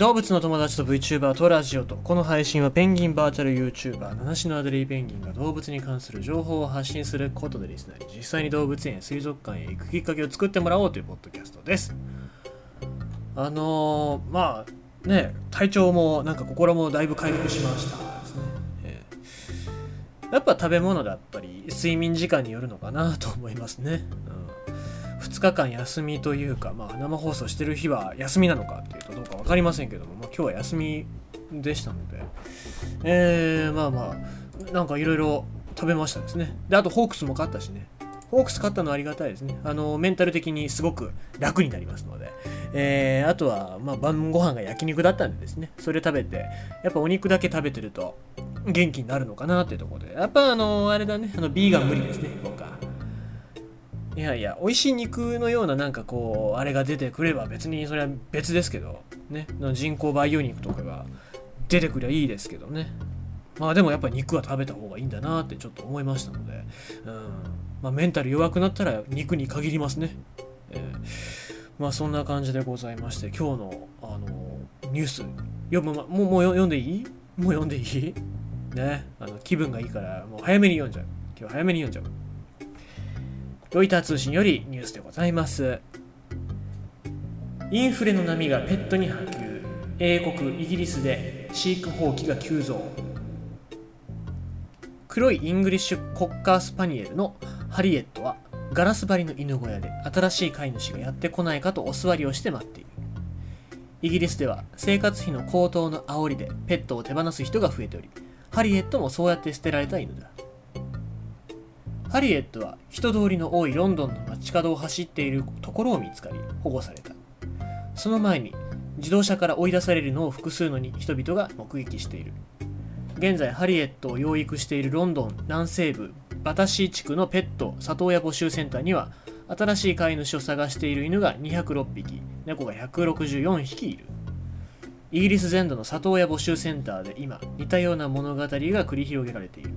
動物の友達と VTuber とラジオとこの配信はペンギンバーチャル YouTuber 七種のアデリーペンギンが動物に関する情報を発信することでリスナーに実際に動物園水族館へ行くきっかけを作ってもらおうというポッドキャストです。あのー、まあね体調もなんか心もだいぶ回復しましたですね、えー。やっぱ食べ物だったり睡眠時間によるのかなと思いますね、うん、2日間休みというか、まあ、生放送してる日は休みなのかっていうとどうか分かりませんけども、まあ、今日は休みでしたので。えー、まあまあなんかいろいろ食べましたですね。であとホークスも勝ったしね。ホークス勝ったのはありがたいですね。あの、メンタル的にすごく楽になりますので。えー、あとは、まあ、晩ご飯が焼肉だったんでですね、それ食べて、やっぱお肉だけ食べてると元気になるのかなっていうところで、やっぱあの、あれだね、あの、ビーガン無理ですね、いやいや、美味しい肉のようななんかこう、あれが出てくれば別にそれは別ですけど、ね、人工培養肉とかが出てくりゃいいですけどね。まあでもやっぱり肉は食べた方がいいんだなってちょっと思いましたので、うんまあ、メンタル弱くなったら肉に限りますね。えー、まあそんな感じでございまして、今日の、あのニュース読む、ま、もうもう読んでいい？もう読んでいい？ね、あの気分がいいからもう早めに読んじゃう。今日早めに読んじゃう。ロイター通信よりニュースでございます。インフレの波がペットに波及。英国、イギリスで飼育放棄が急増。黒いイングリッシュコッカースパニエルのハリエットはガラス張りの犬小屋で新しい飼い主がやってこないかとお座りをして待っているイギリスでは生活費の高騰の煽りでペットを手放す人が増えておりハリエットもそうやって捨てられた犬だハリエットは人通りの多いロンドンの街角を走っているところを見つかり保護された。その前に自動車から追い出されるのを複数の人々が目撃している。現在ハリエットを養育しているロンドン南西部バタシー地区のペット里親募集センターには新しい飼い主を探している犬が206匹猫が164匹いる。イギリス全土の里親募集センターで今似たような物語が繰り広げられている。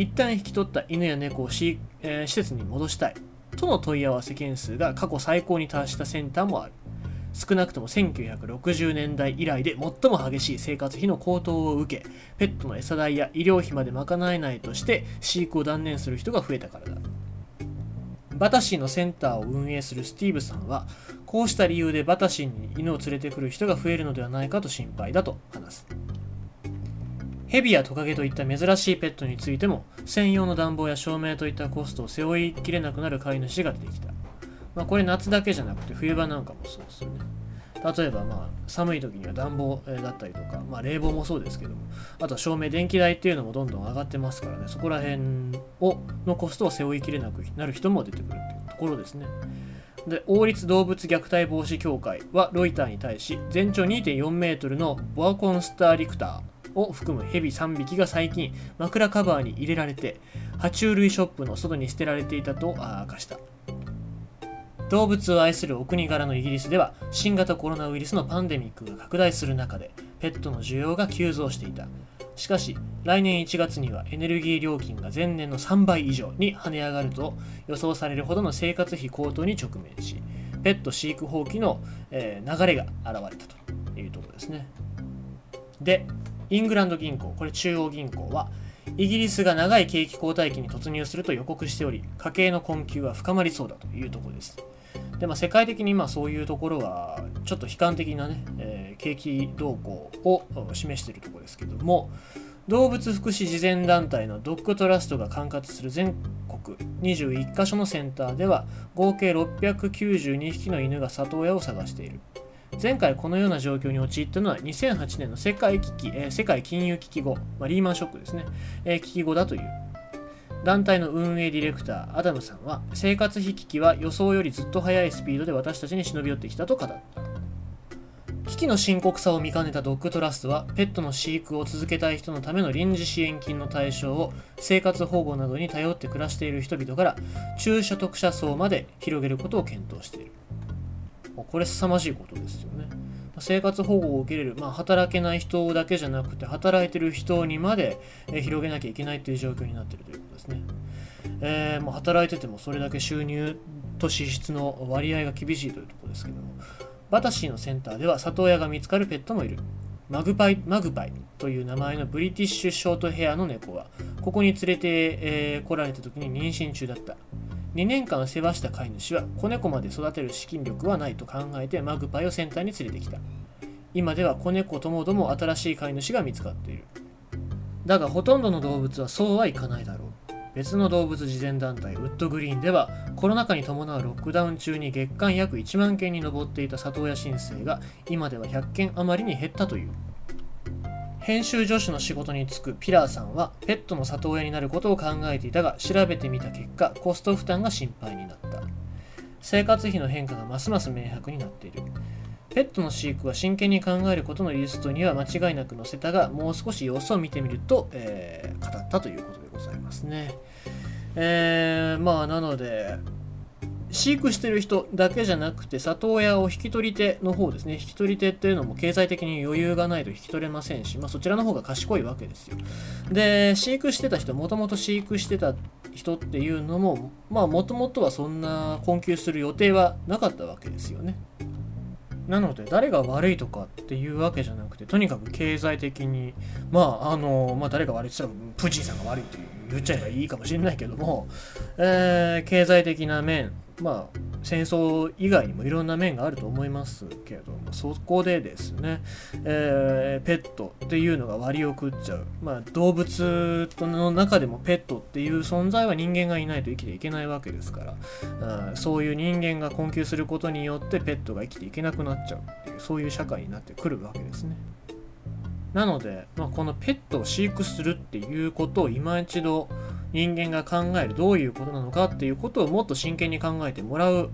一旦引き取った犬や猫をし、えー施設に戻したい。との問い合わせ件数が過去最高に達したセンターもある。少なくとも1960年代以来で最も激しい生活費の高騰を受けペットの餌代や医療費まで賄えないとして飼育を断念する人が増えたからだ。バタシーのセンターを運営するスティーブさんはこうした理由でバタシーに犬を連れてくる人が増えるのではないかと心配だと話す。ヘビやトカゲといった珍しいペットについても専用の暖房や照明といったコストを背負いきれなくなる飼い主が出てきた。まあ、これ夏だけじゃなくて冬場なんかもそうですよね。例えばまあ寒い時には暖房だったりとか、まあ、冷房もそうですけどもあとは照明電気代っていうのもどんどん上がってますからね。そこら辺をのコストを背負いきれなくなる人も出てくるっていうところですね。で王立動物虐待防止協会はロイターに対し全長2.4メートルのボアコンスターリクター。を含むヘビ3匹が最近枕カバーに入れられて爬虫類ショップの外に捨てられていたと明かした。動物を愛するお国柄のイギリスでは新型コロナウイルスのパンデミックが拡大する中でペットの需要が急増していた。しかし来年1月にはエネルギー料金が前年の3倍以上に跳ね上がると予想されるほどの生活費高騰に直面しペット飼育放棄の、え流れが現れたというところですね。でイングランド銀行。これ中央銀行。はイギリスが長い景気後退期に突入すると予告しており家計の困窮は深まりそうだというところです。で、まあ、世界的にまあそういうところはちょっと悲観的なね、えー景気動向を示しているところですけども動物福祉慈善団体のドッグトラストが管轄する全国21カ所のセンターでは合計692匹の犬が里親を探している。前回このような状況に陥ったのは2008年の世界危機、えー世界金融危機後、まあ、リーマンショックですね、えー危機後だという。団体の運営ディレクターアダムさんは生活費危機は予想よりずっと速いスピードで私たちに忍び寄ってきたと語った。危機の深刻さを見かねたドッグトラストはペットの飼育を続けたい人のための臨時支援金の対象を生活保護などに頼って暮らしている人々から中所得者層まで広げることを検討している。これ凄まじいことですよね。生活保護を受けれる、まあ、働けない人だけじゃなくて働いてる人にまで、広げなきゃいけないという状況になっているということですね、えーもう働いててもそれだけ収入と支出の割合が厳しいというところですけどもバタシーのセンターでは里親が見つかるペットもいる。マグパイマグパイという名前のブリティッシュショートヘアの猫はここに連れて、えー、来られた時に妊娠中だった。2年間世話した飼い主は子猫まで育てる資金力はないと考えてマグパイをセンターに連れてきた。今では子猫ともども新しい飼い主が見つかっている。だがほとんどの動物はそうはいかないだろう。別の動物慈善団体ウッドグリーンではコロナ禍に伴うロックダウン中に月間約1万件に上っていた里親申請が今では100件余りに減ったという。編集助手の仕事に就くピラーさんはペットの里親になることを考えていたが調べてみた結果コスト負担が心配になった。生活費の変化がますます明白になっている。ペットの飼育は真剣に考えることのリストには間違いなく載せたがもう少し様子を見てみると、えー、語ったということでございますね。えー、まあなので飼育してる人だけじゃなくて里親を引き取り手の方ですね。引き取り手っていうのも経済的に余裕がないと引き取れませんし、まあ、そちらの方が賢いわけですよ。で飼育してた人もともと飼育してた人っていうのもまあもともとはそんな困窮する予定はなかったわけですよね。なので誰が悪いとかっていうわけじゃなくてとにかく経済的にまああのまあ誰が悪いって言ったらプーチンさんが悪いという。言っちゃえばいいかもしれないけども、えー、経済的な面まあ戦争以外にもいろんな面があると思いますけれどもそこでですね、えー、ペットっていうのが割を食っちゃう、まあ、動物の中でもペットっていう存在は人間がいないと生きていけないわけですからそういう人間が困窮することによってペットが生きていけなくなっちゃうっていうそういう社会になってくるわけですね。なので、まあ、このペットを飼育するっていうことを今一度人間が考えるどういうことなのかっていうことをもっと真剣に考えてもらう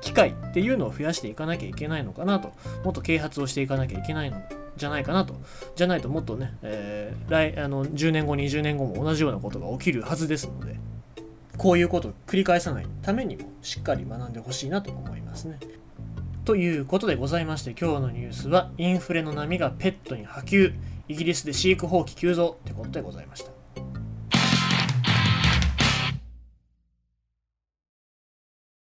機会っていうのを増やしていかなきゃいけないのかなともっと啓発をしていかなきゃいけないのじゃないかなとじゃないともっとね、えー、来あの10年後20年後も同じようなことが起きるはずですのでこういうことを繰り返さないためにもしっかり学んでほしいなと思いますね。ということでございまして今日のニュースはインフレの波がペットに波及イギリスで飼育放棄急増ってことでございました。